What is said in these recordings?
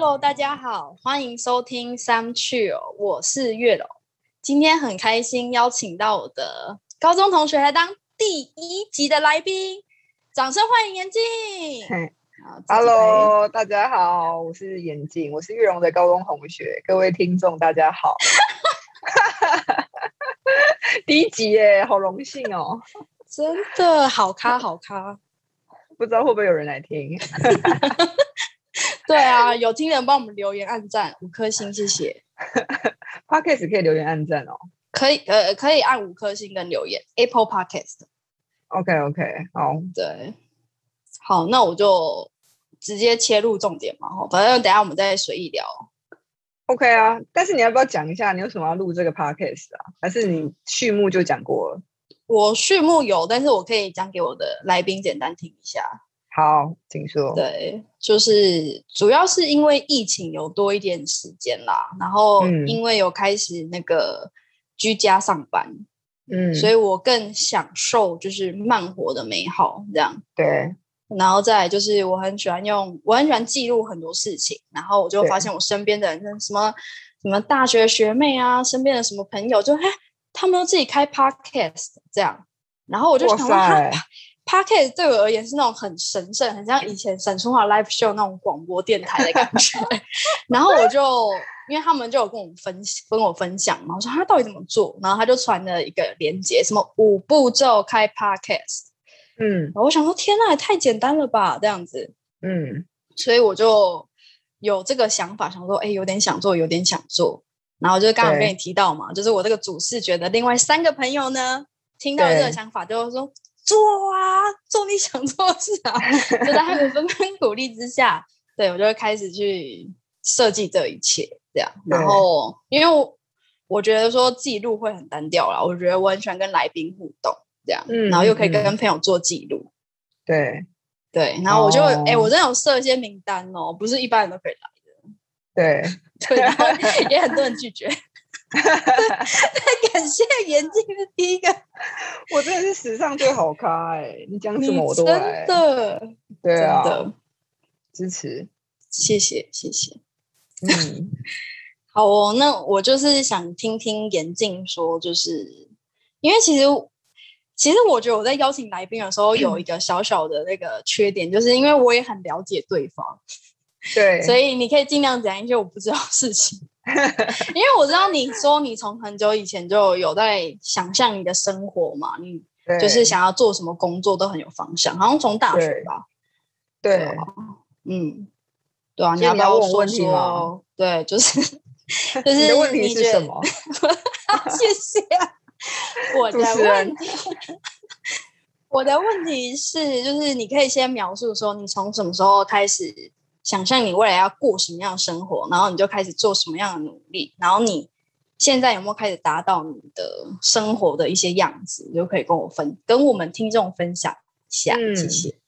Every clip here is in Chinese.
Hello，大家好，欢迎收听三趣哦，我是月柔。今天很开心邀请到我的高中同学来当第一集的来宾，掌声欢迎严静。好自己来 Hello，大家好，我是眼镜，我是玉荣的高中同学，各位听众大家好。第一集耶，好荣幸哦！真的好咖好咖。不知道会不会有人来听？对啊，有听人帮我们留言按赞五颗星，谢谢。Podcast 可以留言按赞哦。可以呃可以按五颗星跟留言，Apple Podcast。OK OK，好，对，好，那我就直接切入重点嘛，吼反正等一下我们再随意聊。OK 啊。但是你要不要讲一下你为什么要录这个 Podcast 啊？还是你序幕就讲过了？我序幕有，但是我可以讲给我的来宾简单听一下。好，请说。对，就是主要是因为疫情有多一点时间啦，然后嗯因为有开始那个居家上班，嗯，所以我更享受就是慢活的美好这样。对，然后再来就是我很喜欢用，我很喜欢记录很多事情，然后我就对发现我身边的人，什么什么大学学妹啊，身边的什么朋友，就哎，他们都自己开 podcast 这样，然后我就想说 podcast 对我而言是那种很神圣，很像以前沈春华 live show 那种广播电台的感觉。然后我就因为他们就有跟我分跟我分享嘛，我说他到底怎么做，然后他就传了一个链接，什么五步骤开 podcast。嗯然后我想说，天呐，也太简单了吧，这样子，嗯，所以我就有这个想法，想说，哎，有点想做，有点想做。然后就刚刚跟你提到嘛，就是我这个主视觉的另外三个朋友呢，听到这个想法，就说做啊，做你想做的事啊。就在他们纷纷鼓励之下，对我就会开始去设计这一切，这样。然后，因为我我觉得说记录会很单调啦，我觉得我很喜欢跟来宾互动，这样，嗯然后又可以嗯跟朋友做记录。对对，然后我就哎、我真的有设一些名单哦，不是一般人都可以来对，的。对，然后也很多人拒绝。感谢眼镜是第一个，我真的是史上最好咖哎！你讲什你么我都来真。的真对啊，的，支持。谢谢谢谢。嗯，好哦，那我就是想听听眼镜说，就是因为其实其实我觉得我在邀请来宾的时候有一个小小的那个缺点，就是因为我也很了解对方，对，所以你可以尽量讲一些我不知道的事情。因为我知道你说你从很久以前就有在想象你的生活嘛，你对就是想要做什么工作都很有方向，好像从大学吧，对啊嗯，对啊，你要不要问我问题吗说？对，就是 就你是的问题是觉得什么？谢谢。我的问题，我的问题是，就是你可以先描述说，你从什么时候开始想象你未来要过什么样的生活，然后你就开始做什么样的努力，然后你现在有没有开始达到你的生活的一些样子，你就可以跟我分，跟我们听众分享一下，嗯谢谢。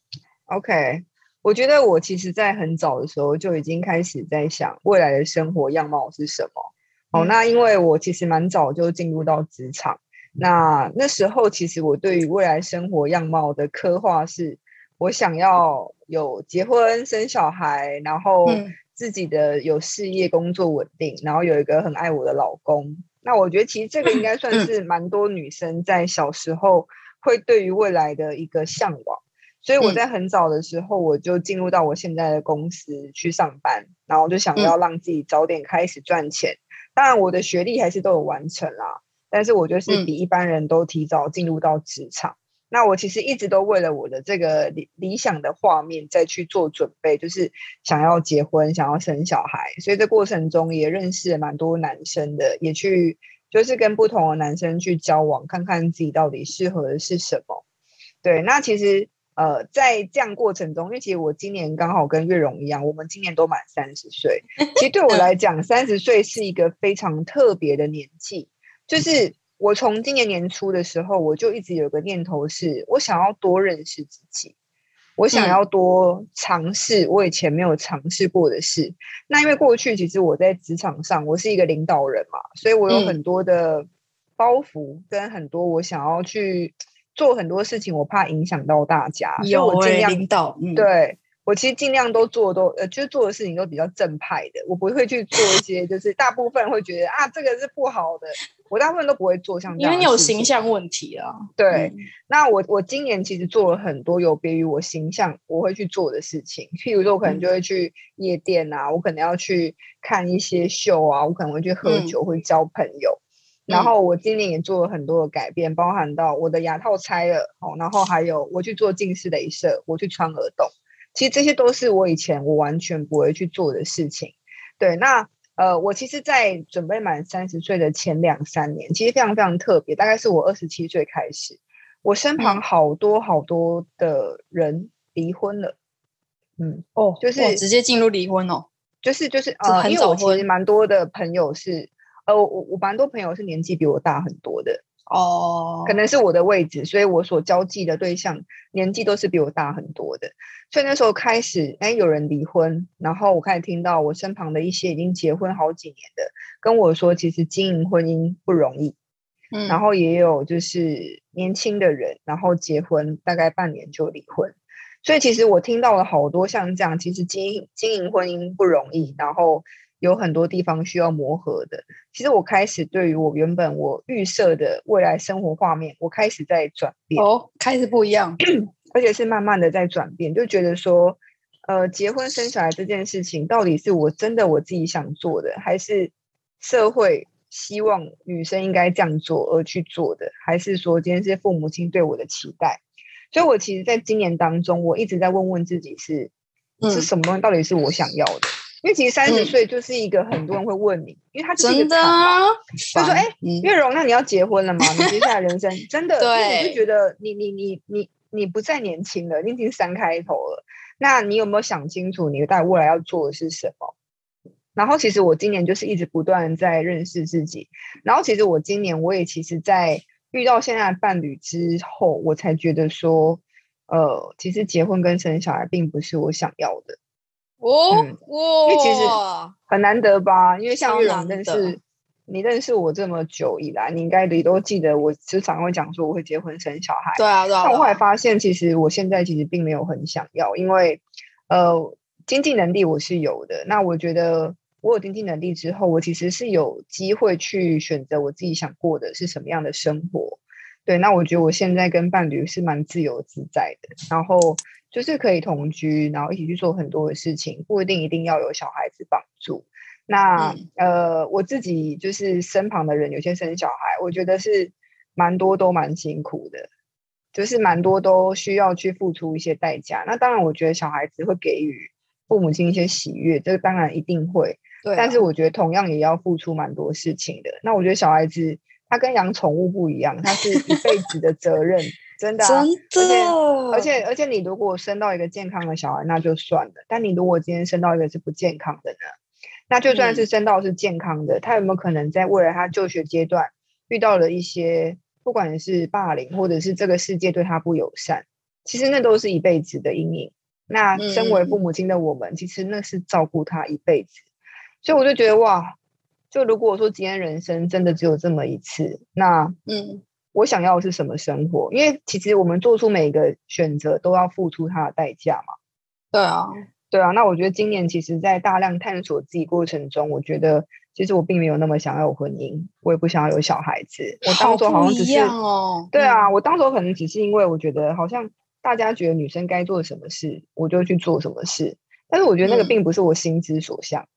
OK，我觉得我其实，在很早的时候就已经开始在想未来的生活样貌是什么。哦，嗯那因为我其实蛮早就进入到职场，那那时候其实我对于未来生活样貌的刻画是，我想要有结婚生小孩，然后嗯自己的有事业工作稳定，然后有一个很爱我的老公。那我觉得其实这个应该算嗯是蛮多女生在小时候会对于未来的一个向往。所以我嗯在很早的时候，我就进入到我现在的公司去上班，然后就想要让自己早点开始赚钱。当然，我的学历还是都有完成啦，但是我就是嗯比一般人都提早进入到职场。那我其实一直都为了我的这个理理想的画面再去做准备，就是想要结婚，想要生小孩。所以这过程中也认识了蛮多男生的，也去就是跟不同的男生去交往，看看自己到底适合的是什么。对，那其实呃，在这样过程中，因为其实我今年刚好跟月荣一样，我们今年都满三十岁。其实对我来讲，三十岁是一个非常特别的年纪。就是我从今年年初的时候，我就一直有个念头是，我想要多认识自己，我想嗯。要多尝试我以前没有尝试过的事。那因为过去其实我在职场上，我是一个领导人嘛，所以我有嗯。很多的包袱，跟很多我想要去做很多事情，我怕影响到大家，所以我尽量领导，嗯，对我其实尽量都做都呃，就是做的事情都比较正派的，我不会去做一些就是大部分人会觉得啊这个是不好的，我大部分都不会做像这样。因为你有形象问题啊。对，那我我今年其实做了很多有别于我形象我会去做的事情，譬如说我可能就会去夜店啊，我可能要去看一些秀啊，我可能会去喝酒，会交朋友。然后我今年也做了很多的改变，包含到我的牙套拆了哦，然后还有我去做近视雷射，我去穿耳洞。其实这些都是我以前我完全不会去做的事情。对，那呃，我其实，在准备满三十岁的前两三年，其实非常非常特别。大概是我二十七岁开始，我身旁好多好多的人离婚了。嗯，哦，就是直接进入离婚哦，就是就是呃，因为我其实蛮多的朋友是，呃，我我蛮多朋友是年纪比我大很多的。哦，可能是我的位置，所以我所交际的对象年纪都是比我大很多的。所以那时候开始，哎，有人离婚，然后我开始听到我身旁的一些已经结婚好几年的跟我说，其实经营婚姻不容易。嗯，然后也有就是年轻的人，然后结婚大概半年就离婚。所以其实我听到了好多像这样，其实经营经营婚姻不容易，然后。有很多地方需要磨合的。其实我开始对于我原本我预设的未来生活画面，我开始在转变哦，开始不一样，而且是慢慢的在转变，就觉得说，呃，结婚生小孩这件事情，到底是我真的我自己想做的，还是社会希望女生应该这样做而去做的，还是说今天是父母亲对我的期待？所以我其实在今年当中，我一直在问问自己，是是什么东西，到底是我想要的？因为其实三十岁就是一个很多人会问你，因为他真的啊，他说：“哎，月荣，那你要结婚了吗？你接下来人生 真的，你就觉得你你你你你不再年轻了，你已经三开头了。那你有没有想清楚你在未来要做的是什么？然后其实我今年就是一直不断在认识自己。然后其实我今年我也其实，在遇到现在的伴侣之后，我才觉得说，呃，其实结婚跟生小孩并不是我想要的。”哦，哇！因为其实很难得吧，因为像玉荣认识你认识我这么久以来，你应该也都记得，我时常会讲说我会结婚生小孩。对啊，对啊。但我后来发现，其实我现在其实并没有很想要，因为呃，经济能力我是有的。那我觉得我有经济能力之后，我其实是有机会去选择我自己想过的是什么样的生活。对，那我觉得我现在跟伴侣是蛮自由自在的，然后。就是可以同居，然后一起去做很多的事情，不一定一定要有小孩子帮助。那呃，我自己就是身旁的人，有些生小孩，我觉得是蛮多都蛮辛苦的，就是蛮多都需要去付出一些代价。那当然，我觉得小孩子会给予父母亲一些喜悦，这个当然一定会。对。但是我觉得同样也要付出蛮多事情的。那我觉得小孩子他跟养宠物不一样，他是一辈子的责任。真的，真的，而且而且，你如果生到一个健康的小孩，那就算了。但你如果今天生到一个是不健康的呢？那就算是生到是健康的，他有没有可能在未来他就学阶段遇到了一些，不管是霸凌，或者是这个世界对他不友善，其实那都是一辈子的阴影。那身为父母亲的我们，其实那是照顾他一辈子。所以我就觉得哇，就如果说今天人生真的只有这么一次，那嗯。我想要的是什么生活？因为其实我们做出每一个选择都要付出它的代价嘛。对啊，对啊。那我觉得今年其实，在大量探索自己过程中，我觉得其实我并没有那么想要有婚姻，我也不想要有小孩子。我当初好像只是哦，对啊，我当初可能只是因为我觉得好像大家觉得女生该做什么事，我就去做什么事。但是我觉得那个并不是我心之所向。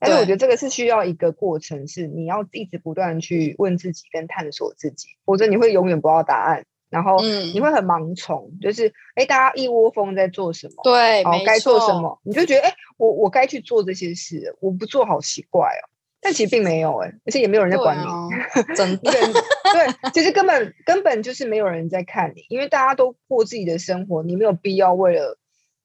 但是我觉得这个是需要一个过程，是你要一直不断去问自己跟探索自己，否则你会永远不知道答案，然后你会很盲从，就是哎，大家一窝蜂在做什么？对，哦，该做什么，你就觉得哎，我我该去做这些事，我不做好奇怪哦。但其实并没有哎，而且也没有人在管你，真的对，其实根本根本就是没有人在看你，因为大家都过自己的生活，你没有必要为了。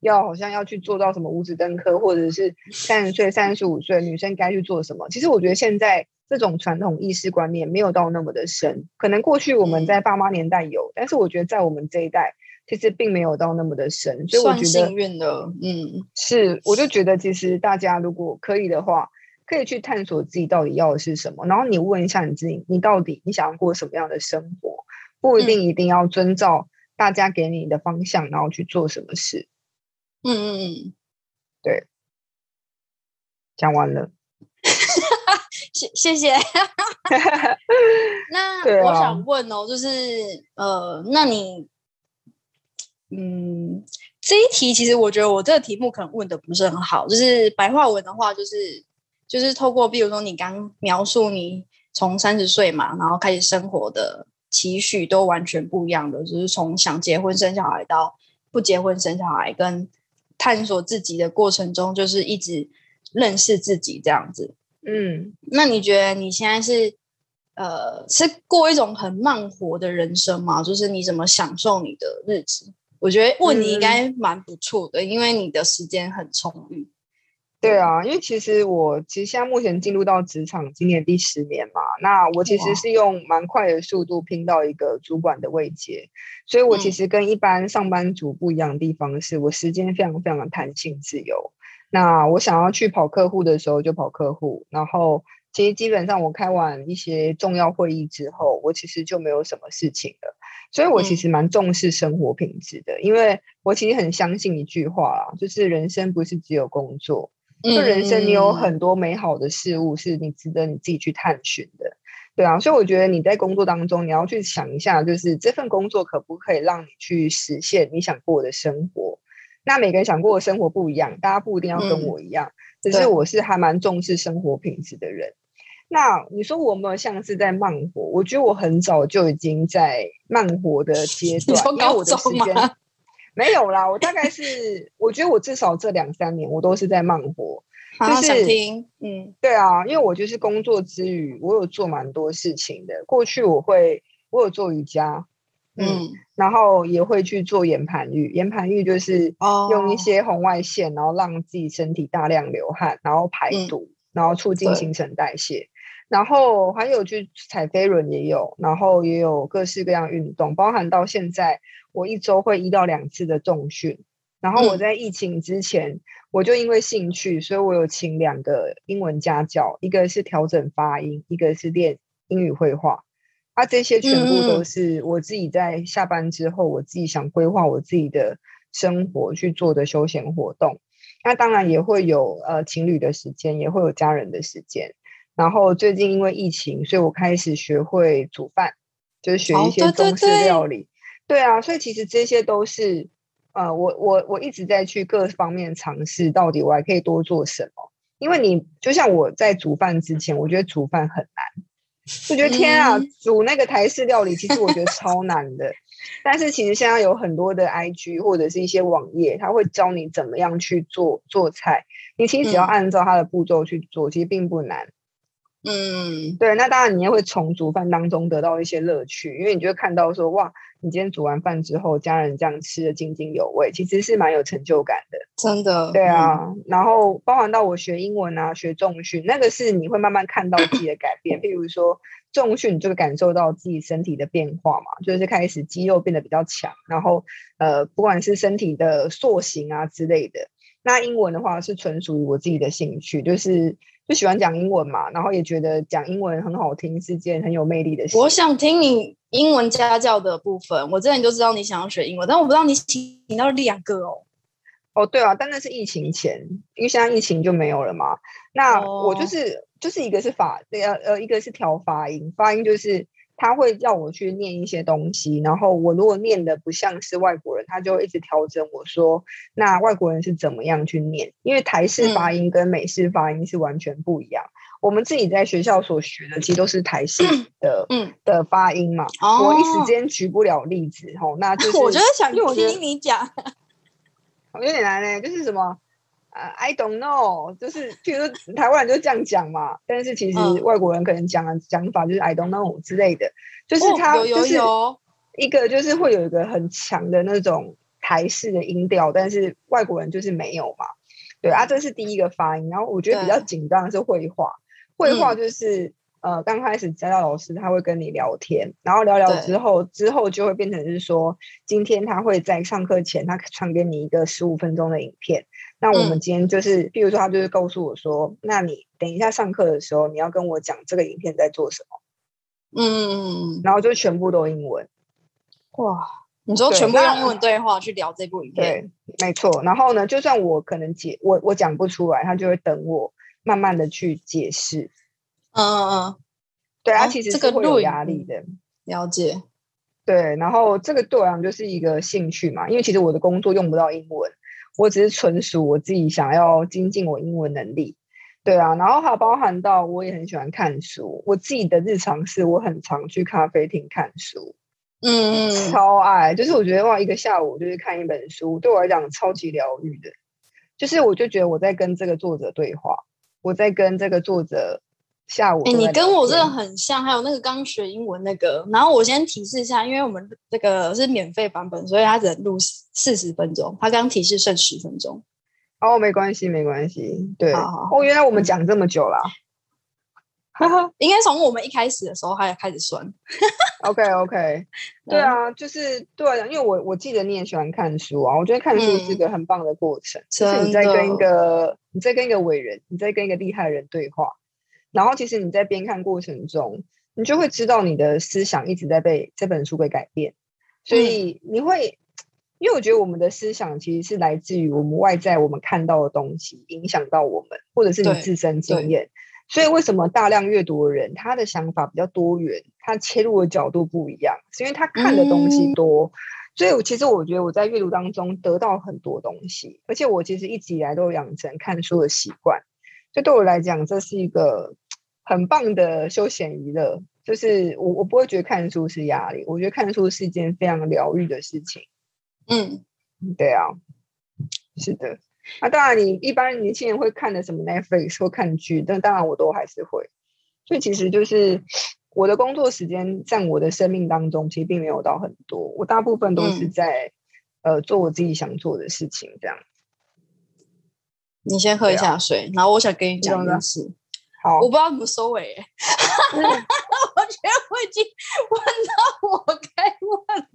要好像要去做到什么五子登科，或者是三十岁、三十五岁女生该去做什么？其实我觉得现在这种传统意识观念没有到那么的深，可能过去我们在爸妈年代有，但是我觉得在我们这一代其实并没有到那么的深。所以我觉得幸运的，嗯，是，我就觉得其实大家如果可以的话，可以去探索自己到底要的是什么，然后你问一下你自己，你到底你想要过什么样的生活？不一定一定要遵照大家给你的方向，然后去做什么事。嗯嗯嗯，对，讲完了。谢谢谢。那啊我想问哦，就是呃，那你，嗯，这一题其实我觉得我这个题目可能问的不是很好，就是白话文的话，就是就是透过比如说你刚描述你从三十岁嘛，然后开始生活的期许都完全不一样的，就是从想结婚生小孩到不结婚生小孩，跟探索自己的过程中，就是一直认识自己这样子。嗯，那你觉得你现在是呃是过一种很慢活的人生吗？就是你怎么享受你的日子？我觉得问你应该蛮不错的，因为你的时间很充裕。对啊，因为其实我其实现在目前进入到职场，今年第十年嘛，那我其哇实是用蛮快的速度拼到一个主管的位阶，所以我其嗯实跟一般上班族不一样的地方是，我时间非常非常的弹性自由。那我想要去跑客户的时候就跑客户，然后其实基本上我开完一些重要会议之后，我其实就没有什么事情了。所以我其嗯实蛮重视生活品质的，因为我其实很相信一句话啦，就是人生不是只有工作，就人生你有嗯很多美好的事物是你值得你自己去探寻的，对啊，所以我觉得你在工作当中你要去想一下，就是这份工作可不可以让你去实现你想过的生活。那每个人想过的生活不一样，大家不一定要跟嗯我一样，只是我是还蛮重视生活品质的人。那你说我有没有像是在慢活？我觉得我很早就已经在慢活的阶你段，说因为我的时间吗？没有啦，我大概是，我觉得我至少这两三年我都是在慢活。就是想听，嗯对啊，因为我就是工作之余，我有做蛮多事情的。过去我会，我有做瑜伽，嗯，嗯，然后也会去做岩盘浴。岩盘浴就是哦用一些红外线，然后让自己身体大量流汗，然后排嗯毒，然后促进对新陈代谢。然后还有去踩飞轮也有，然后也有各式各样运动，包含到现在我一周会一到两次的重训。然后我嗯在疫情之前，我就因为兴趣，所以我有请两个英文家教，一个是调整发音，一个是练英语绘画。啊，这些全部都是我自己在下班之后，我自己想规划我自己的生活去做的休闲活动。那当然也会有呃情侣的时间，也会有家人的时间。然后最近因为疫情，所以我开始学会煮饭，就是学哦一些中式料理。对啊，所以其实这些都是呃，我我我一直在去各方面尝试，到底我还可以多做什么。因为你就像我在煮饭之前，我觉得煮饭很难，我觉得天啊，嗯煮那个台式料理，其实我觉得超难的。但是其实现在有很多的 IG 或者是一些网页，它会教你怎么样去做做菜。你其实只要嗯按照它的步骤去做，其实并不难。嗯，对，那当然你也会从煮饭当中得到一些乐趣，因为你就会看到说，哇，你今天煮完饭之后，家人这样吃的津津有味，其实是蛮有成就感的。真的，对嗯，啊，然后包含到我学英文啊，学重训，那个是你会慢慢看到自己的改变。譬如说重训，你就会感受到自己身体的变化嘛，就是开始肌肉变得比较强，然后呃，不管是身体的塑形啊之类的。那英文的话是纯属于我自己的兴趣，就是就喜欢讲英文嘛，然后也觉得讲英文很好听，是件很有魅力的事。我想听你英文家教的部分。我之前就知道你想要学英文，但我不知道你请到两个哦。哦，对啊，但那是疫情前，因为现在疫情就没有了嘛。那我就哦是、就是一个是法呃呃，一个是调发音，发音就是他会叫我去念一些东西，然后我如果念的不像是外国人，他就一直调整我说，那外国人是怎么样去念？因为台式发音跟美式发音是完全不一样。我们自己在学校所学的其实都是台式 的、嗯，的发音嘛，哦我一时间举不了例子吼，那就 是我觉得听你讲。有点难呢、就是什么呃，I don't know，就是譬如说台湾人就这样讲嘛，但是其实嗯外国人可能讲的讲法就是 I don't know 之类的，就是哦他就是有，一个就是会有一个很强的那种台式的音调，但是外国人就是没有嘛。对啊，这是第一个发音。然后我觉得比较紧张的是绘画，绘画嗯就是、呃刚开始家教老师他会跟你聊天，然后聊聊之后之后就会变成是说，今天他会在上课前他传给你一个十五分钟的影片。那我们嗯今天就是，譬如说他就是告诉我说，那你等一下上课的时候，你要跟我讲这个影片在做什么，嗯，然后就全部都英文。哇，你说全部用英文对话去聊这部影片，对，没错。然后呢，就算我可能解我我讲不出来，他就会等我慢慢的去解释。嗯嗯嗯，对，他哦其实是会有这个录影压力的。了解。对，然后这个对我来讲就是一个兴趣嘛，因为其实我的工作用不到英文，我只是纯属我自己想要精进我英文能力。对啊，然后还包含到我也很喜欢看书，我自己的日常是我很常去咖啡厅看书，嗯嗯，超爱，就是我觉得哇，一个下午就是看一本书，对我来讲超级疗愈的。就是我就觉得我在跟这个作者对话，我在跟这个作者下午哎。你跟我这个很像，还有那个刚学英文那个。然后我先提示一下，因为我们这个是免费版本，所以他只能录四十分钟。他刚提示剩十分钟。哦，没关系，没关系。对，好好好哦，原来我们讲这么久了。哈哈应该从我们一开始的时候还开始算。，OK OK，对啊，就是对啊，因为我我记得你也喜欢看书啊，我觉得看书是嗯个很棒的过程，就是你在跟一个你在跟一个伟人，你在跟一个厉害的人对话，然后其实你在边看过程中，你就会知道你的思想一直在被这本书给改变，所以你会。因为我觉得我们的思想其实是来自于我们外在我们看到的东西影响到我们，或者是你自身经对验。所以为什么大量阅读的人他的想法比较多元，他切入的角度不一样，是因为他看的东西嗯多。所以我其实我觉得我在阅读当中得到很多东西，而且我其实一直以来都有养成看书的习惯。就对我来讲，这是一个很棒的休闲娱乐。就是我我不会觉得看书是压力，我觉得看书是一件非常疗愈的事情。嗯，对啊，是的。那、当然，你一般年轻人会看的什么 Netflix 或看剧，但当然我都还是会。所以其实就是我的工作时间占我的生命当中，其实并没有到很多，我大部分都是嗯在、呃做我自己想做的事情，这样。你先喝一下水，然后我想跟你讲一件事，好我，不知道怎么收尾、欸。我觉得我已经问到我该问，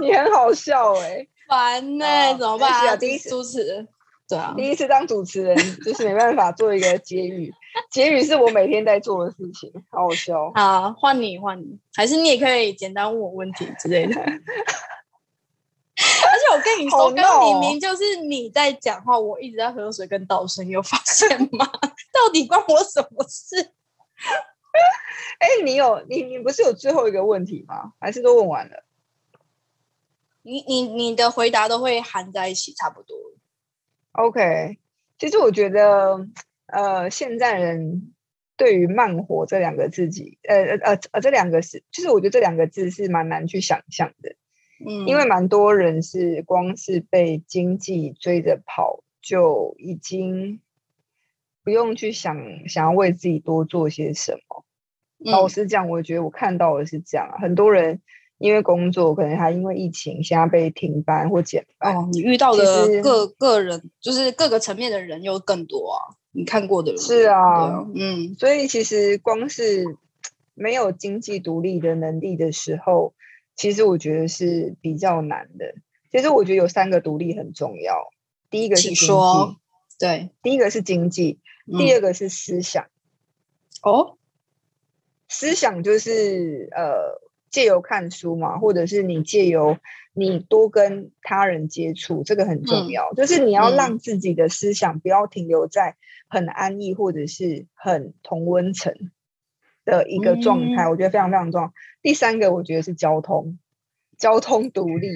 你很好笑哎、烦呢、哦怎么办、啊？啊第一次主持，对啊，第一次当主持人，就是没办法做一个结语，结语是我每天在做的事情，好好笑。好，换你，换你，还是你也可以简单问我问题之类的。我跟你好说，刚刚明明就是你在讲话，我一直在喝水跟倒水，你有发现吗？到底关我什么事？哎、你有你你不是有最后一个问题吗？还是都问完了？你你你的回答都会含在一起，差不多。OK，其实我觉得，呃，现在人对于“慢活”这两个字己，呃呃呃呃，这两个是，就是我觉得这两个字是蛮难去想象的，嗯，因为蛮多人是光是被经济追着跑，就已经不用去想想要为自己多做些什么。老嗯实讲，我觉得我看到的是这样啊，很多人因为工作，可能还因为疫情，现在被停班或减班。哦，你遇到的各个人，就是各个层面的人又更多啊。你看过的人是啊，嗯所以其实光是没有经济独立的能力的时候，其实我觉得是比较难的。其实我觉得有三个独立很重要，第一个是说济，对，第一个是经济，第嗯二个是思想。哦，思想就是呃，借由看书嘛，或者是你借由你多跟他人接触，这个很重嗯要。就是你要嗯让自己的思想不要停留在很安逸或者是很同温层的一个状态，嗯我觉得非常非常重要。第三个，我觉得是交通，交通独 立，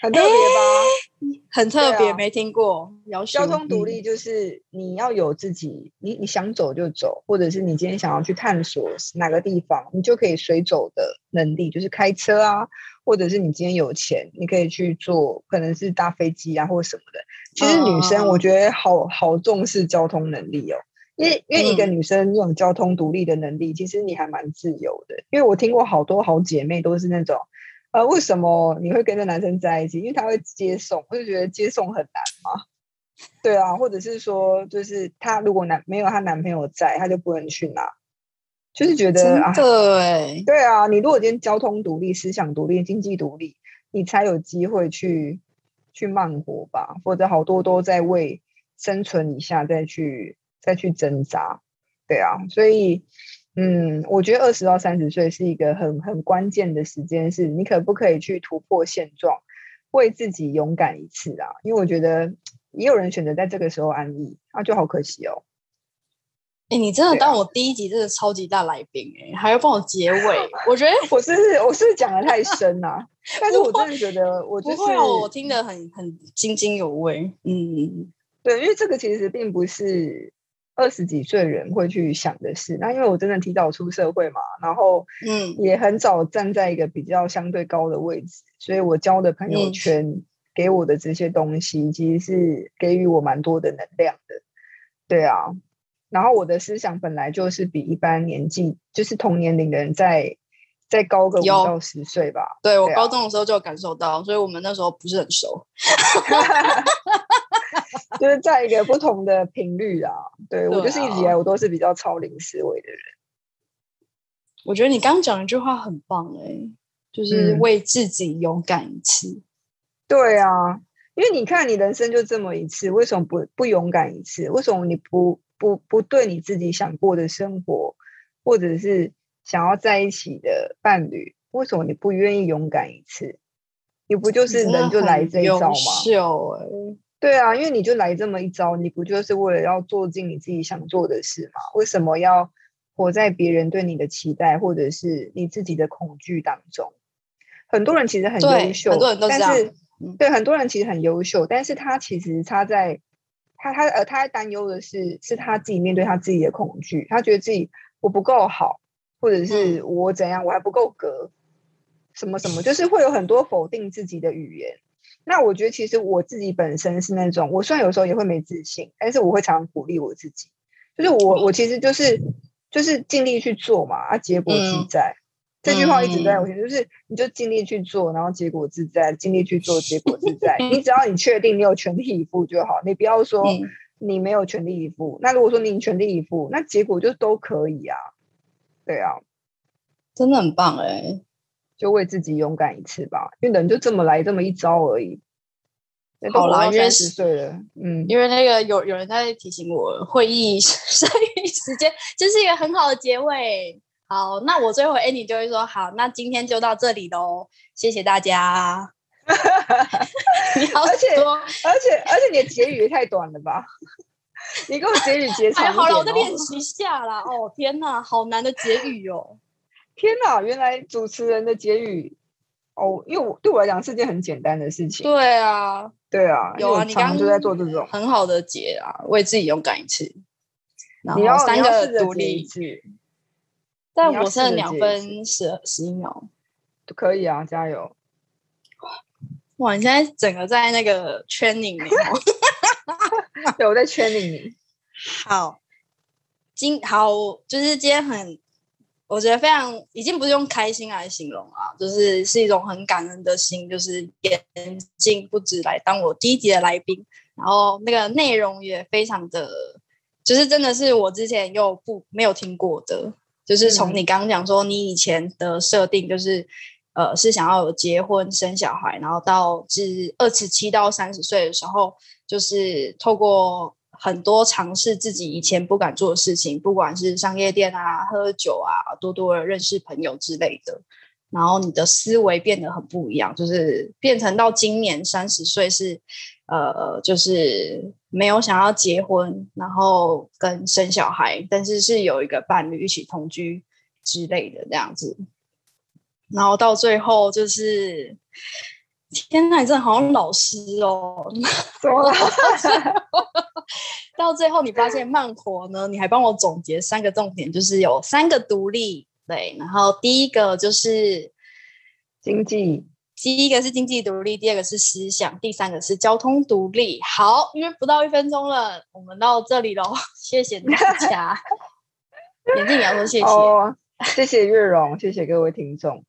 很特别吧？很特别，啊没听过。交通独立就是你要有自己，你你想走就走，或者是你今天想要去探索哪个地方，你就可以随走的能力，就是开车啊，或者是你今天有钱，你可以去坐，可能是搭飞机啊或者什么的。其实女生我觉得好好重视交通能力哦，因为因为一个嗯女生拥有交通独立的能力，其实你还蛮自由的。因为我听过好多好姐妹都是那种。呃，为什么你会跟这男生在一起？因为他会接送，我就觉得接送很难嘛。对啊，或者是说，就是她如果男没有她男朋友在，她就不能去哪，就是觉得啊，的哎，对啊，你如果今天交通独立、思想独立、经济独立，你才有机会去去慢活吧，或者好多都在为生存一下再去再去挣扎。对啊，所以嗯，我觉得二十到三十岁是一个很很关键的时间，是你可不可以去突破现状，为自己勇敢一次啊？因为我觉得也有人选择在这个时候安逸，那就好可惜哦。哎，你真的当我第一集真的超级大来宾哎，还要帮我结尾？我觉得我是我是讲的太深了，但是我真的觉得我就是我听得很很津津有味。嗯，对，因为这个其实并不是二十几岁人会去想的事。那因为我真的提早出社会嘛，然后嗯，也很早站在一个比较相对高的位置，所以我交的朋友圈给我的这些东西，其实是给予我蛮多的能量的。对啊。然后我的思想本来就是比一般年纪，就是同年龄的人再再高个五到十岁吧。对我高中的时候就感受到，所以我们那时候不是很熟，就是在一个不同的频率啊。对我就是一直以来我都是比较超龄思维的人。我觉得你刚讲一句话很棒哎，就是为自己勇敢一次。对啊，因为你看你人生就这么一次，为什么不不勇敢一次？为什么你不？不不对你自己想过的生活，或者是想要在一起的伴侣，为什么你不愿意勇敢一次？你不就是人就来这一招吗？对啊，因为你就来这么一招，你不就是为了要做尽你自己想做的事吗？为什么要活在别人对你的期待，或者是你自己的恐惧当中？很多人其实很优秀，很多人都但是对很多人其实很优秀，但是他其实他在。他他呃，他在担忧的是，是他自己面对他自己的恐惧，他觉得自己我不够好，或者是我怎样，我还不够格，什么什么，就是会有很多否定自己的语言。那我觉得，其实我自己本身是那种，我虽然有时候也会没自信，但是我会常常鼓励我自己，就是我我其实就是就是尽力去做嘛，啊，结果自在。这句话一直在我心，就是你就尽力去做，然后结果自在；尽力去做，结果自在。你只要你确定你有全力以赴就好，你不要说你没有全力以赴。那如果说你全力以赴，那结果就都可以啊。对啊，真的很棒哎！就为自己勇敢一次吧，因为人就这么来这么一招而已。好了，三十岁了，嗯，因为那个有有人在提醒我，会议 剩余时间，这是一个很好的结尾。好，那我最后 Annie 就会说好，那今天就到这里喽，谢谢大家。你好，而且而且而且你的结语也太短了吧？你给我结语结长一点。好了，我再练习下啦。哦，天哪，好难的结语哦！天哪，原来主持人的结语哦，因为我对我来讲是件很简单的事情。对啊，对啊，有啊，你刚刚就在做这种很好的结啊，为自己勇敢一次。你要三个独立句。但我剩两分十十一秒，可以啊，加油！哇，你现在整个在那个圈里面，对，我在圈里 面。好，今好就是今天很，我觉得非常，已经不是用开心来形容啊，就是是一种很感恩的心，就是眼睛不止来当我第一集的来宾，然后那个内容也非常的，就是真的是我之前又不没有听过的。就是从你刚刚讲说，你以前的设定就是，呃，是想要有结婚生小孩，然后到至二十七到三十岁的时候，就是透过很多尝试自己以前不敢做的事情，不管是商业店啊、喝酒啊、多多认识朋友之类的，然后你的思维变得很不一样，就是变成到今年三十岁是。呃，就是没有想要结婚，然后跟生小孩，但是是有一个伴侣一起同居之类的这样子，然后到最后就是，天呐，你真的好像老师哦，到最后你发现慢活呢，你还帮我总结三个重点，就是有三个独立，对，然后第一个就是经济。第一个是经济独立，第二个是思想，第三个是交通独立。好，因为不到一分钟了，我们到这里喽，谢谢大家。眼镜也要说谢谢，谢谢月荣，谢谢各位听众。